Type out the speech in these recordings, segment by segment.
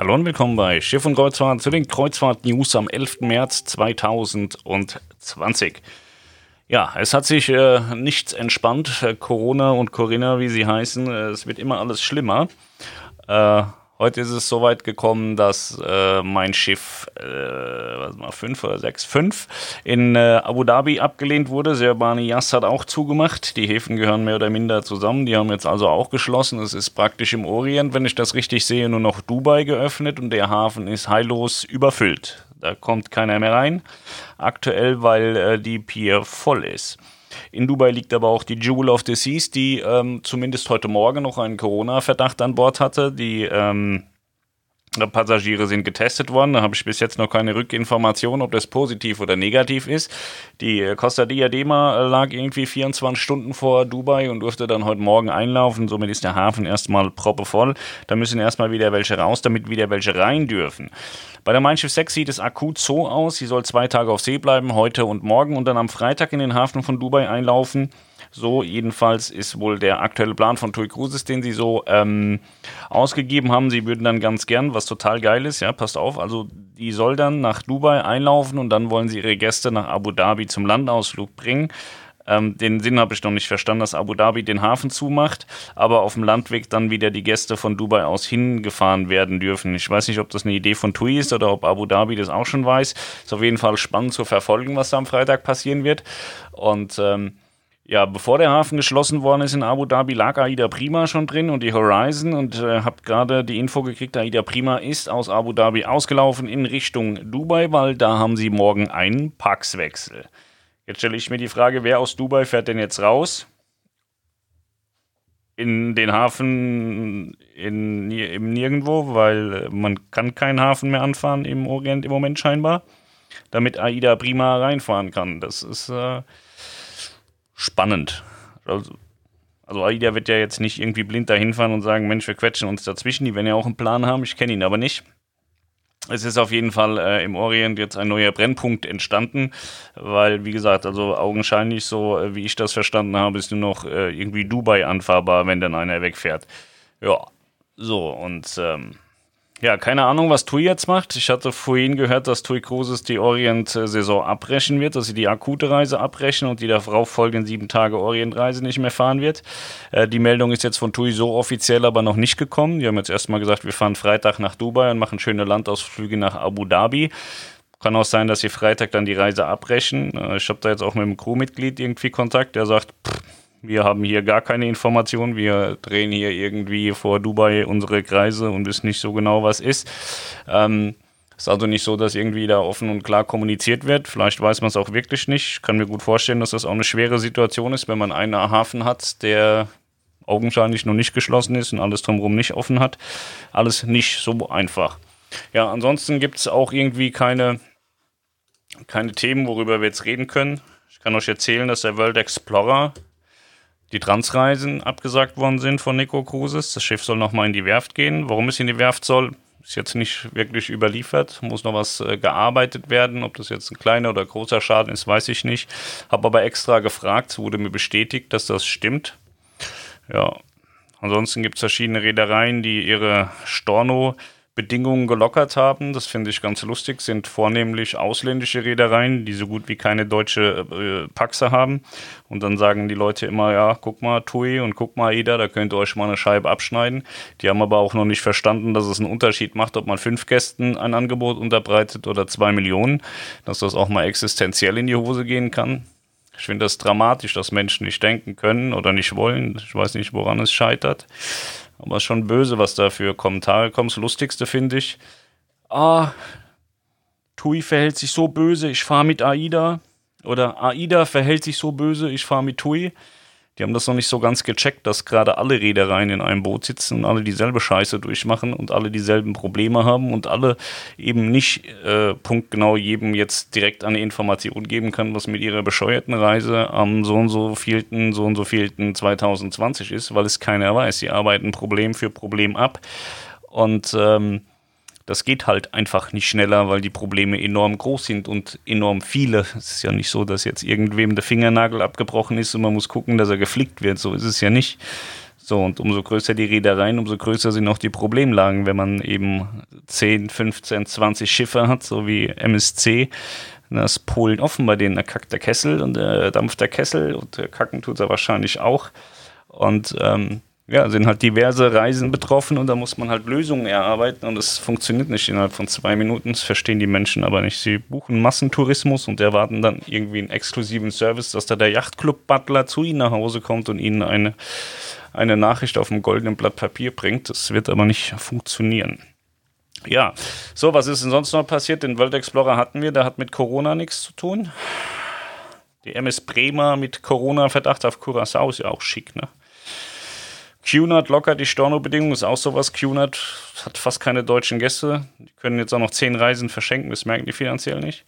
Hallo und willkommen bei Schiff und Kreuzfahrt zu den Kreuzfahrt-News am 11. März 2020. Ja, es hat sich äh, nichts entspannt. Corona und Corinna, wie sie heißen, äh, es wird immer alles schlimmer. Äh, Heute ist es soweit gekommen, dass äh, mein Schiff, äh, was mal, fünf oder sechs, fünf, in äh, Abu Dhabi abgelehnt wurde. Serbani Yas hat auch zugemacht. Die Häfen gehören mehr oder minder zusammen. Die haben jetzt also auch geschlossen. Es ist praktisch im Orient, wenn ich das richtig sehe, nur noch Dubai geöffnet und der Hafen ist heillos überfüllt. Da kommt keiner mehr rein. Aktuell, weil äh, die Pier voll ist. In Dubai liegt aber auch die Jewel of the Seas, die ähm, zumindest heute Morgen noch einen Corona-Verdacht an Bord hatte. Die ähm, Passagiere sind getestet worden. Da habe ich bis jetzt noch keine Rückinformation, ob das positiv oder negativ ist. Die äh, Costa Diadema lag irgendwie 24 Stunden vor Dubai und durfte dann heute Morgen einlaufen. Somit ist der Hafen erstmal proppevoll. Da müssen erstmal wieder welche raus, damit wieder welche rein dürfen. Bei der Mein Schiff 6 sieht es akut so aus. Sie soll zwei Tage auf See bleiben, heute und morgen, und dann am Freitag in den Hafen von Dubai einlaufen. So jedenfalls ist wohl der aktuelle Plan von TUI Cruises, den sie so ähm, ausgegeben haben. Sie würden dann ganz gern, was total geil ist, ja, passt auf, also die soll dann nach Dubai einlaufen und dann wollen sie ihre Gäste nach Abu Dhabi zum Landausflug bringen. Ähm, den Sinn habe ich noch nicht verstanden, dass Abu Dhabi den Hafen zumacht, aber auf dem Landweg dann wieder die Gäste von Dubai aus hingefahren werden dürfen. Ich weiß nicht, ob das eine Idee von TUI ist oder ob Abu Dhabi das auch schon weiß. Ist auf jeden Fall spannend zu verfolgen, was da am Freitag passieren wird. Und ähm, ja, bevor der Hafen geschlossen worden ist in Abu Dhabi, lag Aida Prima schon drin und die Horizon und äh, habe gerade die Info gekriegt, Aida Prima ist aus Abu Dhabi ausgelaufen in Richtung Dubai, weil da haben sie morgen einen Paxwechsel. Jetzt stelle ich mir die Frage, wer aus Dubai fährt denn jetzt raus? In den Hafen in, im Nirgendwo, weil äh, man kann keinen Hafen mehr anfahren im Orient im Moment scheinbar, damit Aida Prima reinfahren kann. Das ist... Äh, spannend. Also, also AIDA wird ja jetzt nicht irgendwie blind dahin fahren und sagen, Mensch, wir quetschen uns dazwischen. Die werden ja auch einen Plan haben. Ich kenne ihn aber nicht. Es ist auf jeden Fall äh, im Orient jetzt ein neuer Brennpunkt entstanden, weil, wie gesagt, also augenscheinlich so, äh, wie ich das verstanden habe, ist nur noch äh, irgendwie Dubai anfahrbar, wenn dann einer wegfährt. Ja, so und ähm, ja, keine Ahnung, was TUI jetzt macht. Ich hatte vorhin gehört, dass TUI Cruises die Orient-Saison abbrechen wird, dass sie die akute Reise abbrechen und die darauf folgenden sieben Tage Orient-Reise nicht mehr fahren wird. Äh, die Meldung ist jetzt von TUI so offiziell aber noch nicht gekommen. Die haben jetzt erstmal gesagt, wir fahren Freitag nach Dubai und machen schöne Landausflüge nach Abu Dhabi. Kann auch sein, dass sie Freitag dann die Reise abbrechen. Äh, ich habe da jetzt auch mit einem Crewmitglied irgendwie Kontakt, der sagt, pff, wir haben hier gar keine Informationen. Wir drehen hier irgendwie vor Dubai unsere Kreise und wissen nicht so genau, was ist. Ähm, ist also nicht so, dass irgendwie da offen und klar kommuniziert wird. Vielleicht weiß man es auch wirklich nicht. Ich kann mir gut vorstellen, dass das auch eine schwere Situation ist, wenn man einen Hafen hat, der augenscheinlich noch nicht geschlossen ist und alles drumherum nicht offen hat. Alles nicht so einfach. Ja, ansonsten gibt es auch irgendwie keine, keine Themen, worüber wir jetzt reden können. Ich kann euch erzählen, dass der World Explorer die Transreisen abgesagt worden sind von Nico Cruises. Das Schiff soll nochmal in die Werft gehen. Warum es in die Werft soll, ist jetzt nicht wirklich überliefert. Muss noch was äh, gearbeitet werden. Ob das jetzt ein kleiner oder großer Schaden ist, weiß ich nicht. Habe aber extra gefragt. Es wurde mir bestätigt, dass das stimmt. Ja. Ansonsten gibt es verschiedene Reedereien, die ihre Storno Bedingungen gelockert haben. Das finde ich ganz lustig. Sind vornehmlich ausländische Reedereien, die so gut wie keine deutsche äh, Paxe haben. Und dann sagen die Leute immer, ja, guck mal, TUI und guck mal, Ida, da könnt ihr euch mal eine Scheibe abschneiden. Die haben aber auch noch nicht verstanden, dass es einen Unterschied macht, ob man fünf Gästen ein Angebot unterbreitet oder zwei Millionen. Dass das auch mal existenziell in die Hose gehen kann. Ich finde das dramatisch, dass Menschen nicht denken können oder nicht wollen. Ich weiß nicht, woran es scheitert. Aber schon böse, was da für Kommentare kommen. Das Lustigste finde ich, ah, Tui verhält sich so böse, ich fahre mit AIDA. Oder AIDA verhält sich so böse, ich fahre mit Tui. Die haben das noch nicht so ganz gecheckt, dass gerade alle Reedereien in einem Boot sitzen und alle dieselbe Scheiße durchmachen und alle dieselben Probleme haben und alle eben nicht äh, punktgenau jedem jetzt direkt eine Information geben kann, was mit ihrer bescheuerten Reise am so und so vielten, so und so vielten 2020 ist, weil es keiner weiß. Sie arbeiten Problem für Problem ab und ähm, das geht halt einfach nicht schneller, weil die Probleme enorm groß sind und enorm viele. Es ist ja nicht so, dass jetzt irgendwem der Fingernagel abgebrochen ist und man muss gucken, dass er geflickt wird. So ist es ja nicht. So, und umso größer die Reedereien, umso größer sind auch die Problemlagen, wenn man eben 10, 15, 20 Schiffe hat, so wie MSC. Da ist Polen offen, bei denen da kackt der Kessel und äh, dampft der Kessel und äh, kacken tut er wahrscheinlich auch. Und ähm, ja, sind halt diverse Reisen betroffen und da muss man halt Lösungen erarbeiten und es funktioniert nicht innerhalb von zwei Minuten. Das verstehen die Menschen aber nicht. Sie buchen Massentourismus und erwarten dann irgendwie einen exklusiven Service, dass da der Yachtclub-Butler zu ihnen nach Hause kommt und ihnen eine, eine Nachricht auf einem goldenen Blatt Papier bringt. Das wird aber nicht funktionieren. Ja, so, was ist denn sonst noch passiert? Den World Explorer hatten wir, der hat mit Corona nichts zu tun. Die MS Bremer mit Corona-Verdacht auf Curacao ist ja auch schick, ne? QNAT lockert die Stornobedingungen, ist auch sowas. QNAT hat fast keine deutschen Gäste. Die können jetzt auch noch zehn Reisen verschenken, das merken die finanziell nicht.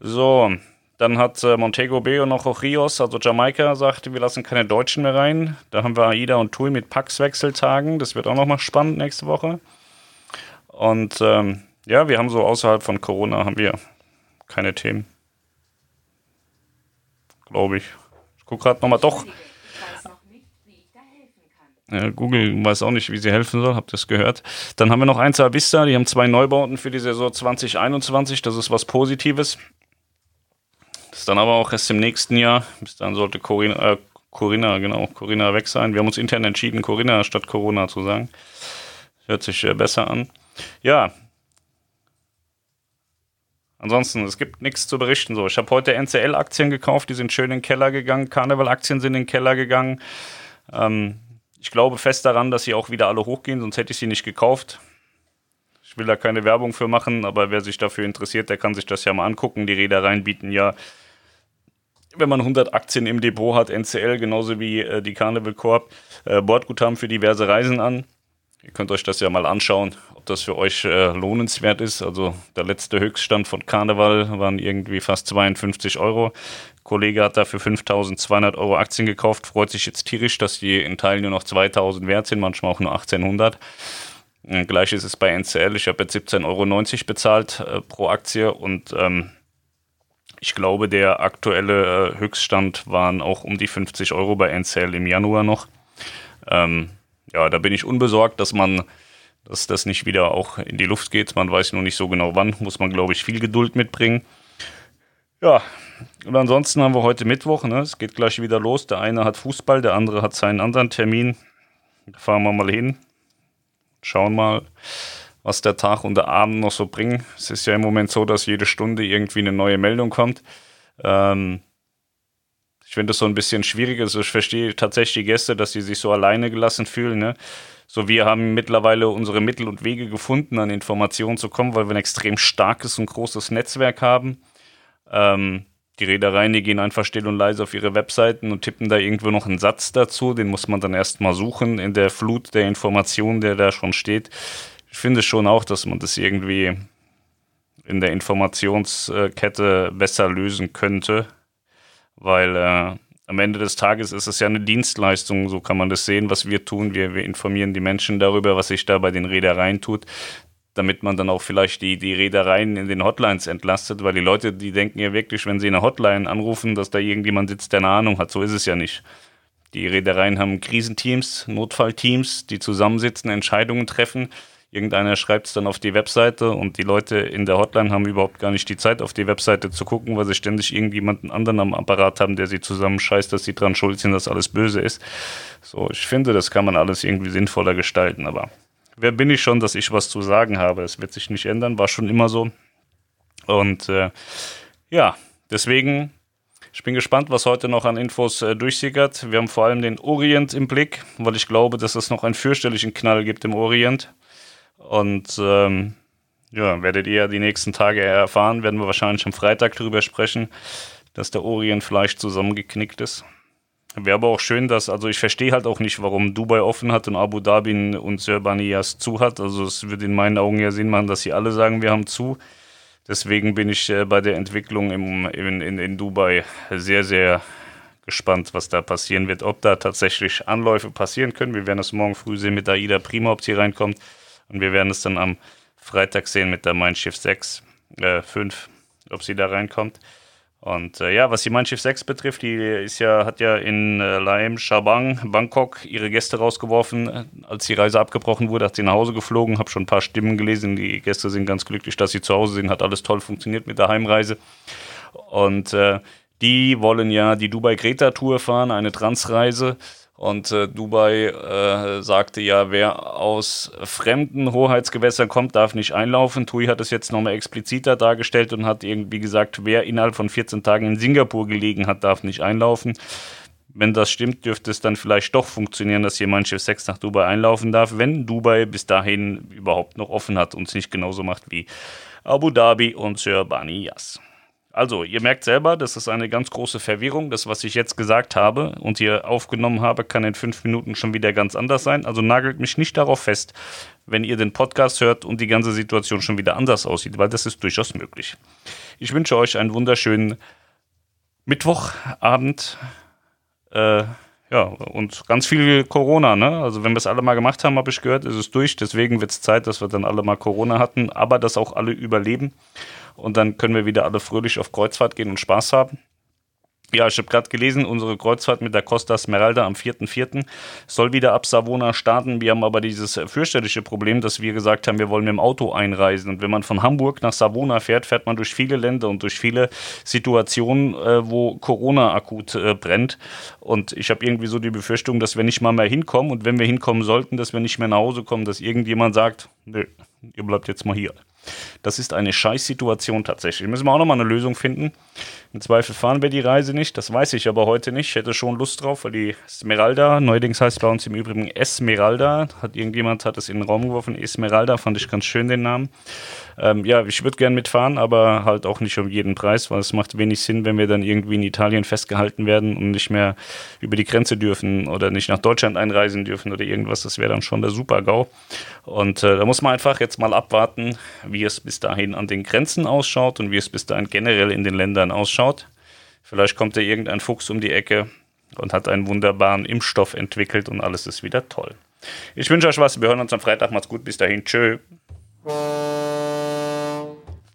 So, dann hat äh, Montego Bay und noch auch Rios, also Jamaika, sagte, wir lassen keine Deutschen mehr rein. Da haben wir AIDA und TUI mit Pax-Wechseltagen. Das wird auch noch mal spannend nächste Woche. Und ähm, ja, wir haben so außerhalb von Corona haben wir keine Themen. Glaube ich. Ich gucke gerade nochmal. Doch, Google weiß auch nicht, wie sie helfen soll, habt ihr es gehört. Dann haben wir noch Einzel Vista, die haben zwei Neubauten für die Saison 2021, das ist was Positives. Das ist dann aber auch erst im nächsten Jahr. Bis dann sollte Corinna, äh, Corinna, genau, Corinna weg sein. Wir haben uns intern entschieden, Corinna statt Corona zu sagen. Hört sich äh, besser an. Ja. Ansonsten, es gibt nichts zu berichten. So, ich habe heute NCL-Aktien gekauft, die sind schön in den Keller gegangen. Karneval-Aktien sind in den Keller gegangen. Ähm, ich glaube fest daran, dass sie auch wieder alle hochgehen, sonst hätte ich sie nicht gekauft. Ich will da keine Werbung für machen, aber wer sich dafür interessiert, der kann sich das ja mal angucken. Die Reedereien bieten ja, wenn man 100 Aktien im Depot hat, NCL genauso wie äh, die Carnival Corp, äh, Bordguthaben für diverse Reisen an. Ihr könnt euch das ja mal anschauen, ob das für euch äh, lohnenswert ist. Also der letzte Höchststand von Karneval waren irgendwie fast 52 Euro. Kollege hat dafür 5200 Euro Aktien gekauft, freut sich jetzt tierisch, dass die in Teilen nur noch 2000 wert sind, manchmal auch nur 1800. Gleich ist es bei NCL. Ich habe jetzt 17,90 Euro bezahlt äh, pro Aktie und ähm, ich glaube, der aktuelle äh, Höchststand waren auch um die 50 Euro bei NCL im Januar noch. Ähm, ja, da bin ich unbesorgt, dass man, dass das nicht wieder auch in die Luft geht. Man weiß nur nicht so genau wann, muss man, glaube ich, viel Geduld mitbringen. Ja, und ansonsten haben wir heute Mittwoch, ne? es geht gleich wieder los. Der eine hat Fußball, der andere hat seinen anderen Termin. Da fahren wir mal hin, schauen mal, was der Tag und der Abend noch so bringen. Es ist ja im Moment so, dass jede Stunde irgendwie eine neue Meldung kommt. Ähm, finde das so ein bisschen schwierig. Also ich verstehe tatsächlich die Gäste, dass sie sich so alleine gelassen fühlen. Ne? So, wir haben mittlerweile unsere Mittel und Wege gefunden, an Informationen zu kommen, weil wir ein extrem starkes und großes Netzwerk haben. Ähm, die Reedereien, die gehen einfach still und leise auf ihre Webseiten und tippen da irgendwo noch einen Satz dazu. Den muss man dann erstmal suchen in der Flut der Informationen, der da schon steht. Ich finde schon auch, dass man das irgendwie in der Informationskette besser lösen könnte, weil äh, am Ende des Tages ist es ja eine Dienstleistung, so kann man das sehen, was wir tun. Wir, wir informieren die Menschen darüber, was sich da bei den Reedereien tut damit man dann auch vielleicht die, die Reedereien in den Hotlines entlastet, weil die Leute, die denken ja wirklich, wenn sie eine Hotline anrufen, dass da irgendjemand sitzt, der eine Ahnung hat. So ist es ja nicht. Die Reedereien haben Krisenteams, Notfallteams, die zusammensitzen, Entscheidungen treffen. Irgendeiner schreibt es dann auf die Webseite und die Leute in der Hotline haben überhaupt gar nicht die Zeit, auf die Webseite zu gucken, weil sie ständig irgendjemanden anderen am Apparat haben, der sie zusammenscheißt, dass sie dran schuld sind, dass alles böse ist. So, ich finde, das kann man alles irgendwie sinnvoller gestalten, aber wer bin ich schon, dass ich was zu sagen habe? Es wird sich nicht ändern, war schon immer so. Und äh, ja, deswegen, ich bin gespannt, was heute noch an Infos äh, durchsickert. Wir haben vor allem den Orient im Blick, weil ich glaube, dass es noch einen fürchterlichen Knall gibt im Orient. Und ähm, ja, werdet ihr die nächsten Tage erfahren, werden wir wahrscheinlich am Freitag darüber sprechen, dass der Orient vielleicht zusammengeknickt ist. Wäre aber auch schön, dass, also ich verstehe halt auch nicht, warum Dubai offen hat und Abu Dhabi und Serbanias zu hat. Also es würde in meinen Augen ja Sinn machen, dass sie alle sagen, wir haben zu. Deswegen bin ich äh, bei der Entwicklung im, in, in, in Dubai sehr, sehr gespannt, was da passieren wird. Ob da tatsächlich Anläufe passieren können. Wir werden es morgen früh sehen mit Aida Prima, ob sie reinkommt. Und wir werden es dann am Freitag sehen mit der Mein Schiff 6, äh, 5, ob sie da reinkommt. Und äh, ja, was die Mein Schiff 6 betrifft, die ist ja, hat ja in äh, Laem, Shabang, Bangkok ihre Gäste rausgeworfen. Als die Reise abgebrochen wurde, hat sie nach Hause geflogen, habe schon ein paar Stimmen gelesen. Die Gäste sind ganz glücklich, dass sie zu Hause sind, hat alles toll funktioniert mit der Heimreise. Und äh, die wollen ja die Dubai-Greta-Tour fahren, eine Transreise. Und äh, Dubai äh, sagte ja, wer aus fremden Hoheitsgewässern kommt, darf nicht einlaufen. Tui hat es jetzt nochmal expliziter dargestellt und hat irgendwie gesagt, wer innerhalb von 14 Tagen in Singapur gelegen hat, darf nicht einlaufen. Wenn das stimmt, dürfte es dann vielleicht doch funktionieren, dass hier Schiff 6 nach Dubai einlaufen darf, wenn Dubai bis dahin überhaupt noch offen hat und es nicht genauso macht wie Abu Dhabi und Sir Bani Yas. Also, ihr merkt selber, das ist eine ganz große Verwirrung. Das, was ich jetzt gesagt habe und hier aufgenommen habe, kann in fünf Minuten schon wieder ganz anders sein. Also nagelt mich nicht darauf fest, wenn ihr den Podcast hört und die ganze Situation schon wieder anders aussieht, weil das ist durchaus möglich. Ich wünsche euch einen wunderschönen Mittwochabend. Äh, ja, und ganz viel Corona, ne? Also wenn wir es alle mal gemacht haben, habe ich gehört, ist es durch. Deswegen wird es Zeit, dass wir dann alle mal Corona hatten, aber dass auch alle überleben und dann können wir wieder alle fröhlich auf Kreuzfahrt gehen und Spaß haben. Ja, ich habe gerade gelesen, unsere Kreuzfahrt mit der Costa Smeralda am 4.4. soll wieder ab Savona starten. Wir haben aber dieses fürchterliche Problem, dass wir gesagt haben, wir wollen mit dem Auto einreisen. Und wenn man von Hamburg nach Savona fährt, fährt man durch viele Länder und durch viele Situationen, äh, wo Corona akut äh, brennt. Und ich habe irgendwie so die Befürchtung, dass wir nicht mal mehr hinkommen. Und wenn wir hinkommen sollten, dass wir nicht mehr nach Hause kommen, dass irgendjemand sagt, nö, ihr bleibt jetzt mal hier. Das ist eine Scheißsituation tatsächlich. Müssen wir auch nochmal eine Lösung finden. Im Zweifel fahren wir die Reise nicht. Das weiß ich aber heute nicht. Ich hätte schon Lust drauf, weil die Esmeralda, neuerdings heißt bei uns im Übrigen Esmeralda, hat irgendjemand hat es in den Raum geworfen. Esmeralda fand ich ganz schön den Namen. Ähm, ja, ich würde gern mitfahren, aber halt auch nicht um jeden Preis, weil es macht wenig Sinn, wenn wir dann irgendwie in Italien festgehalten werden und nicht mehr über die Grenze dürfen oder nicht nach Deutschland einreisen dürfen oder irgendwas. Das wäre dann schon der Super-GAU. Und äh, da muss man einfach jetzt mal abwarten, wie es bis dahin an den Grenzen ausschaut und wie es bis dahin generell in den Ländern ausschaut. Vielleicht kommt da irgendein Fuchs um die Ecke und hat einen wunderbaren Impfstoff entwickelt und alles ist wieder toll. Ich wünsche euch was. Wir hören uns am Freitag. Macht's gut. Bis dahin. Tschö.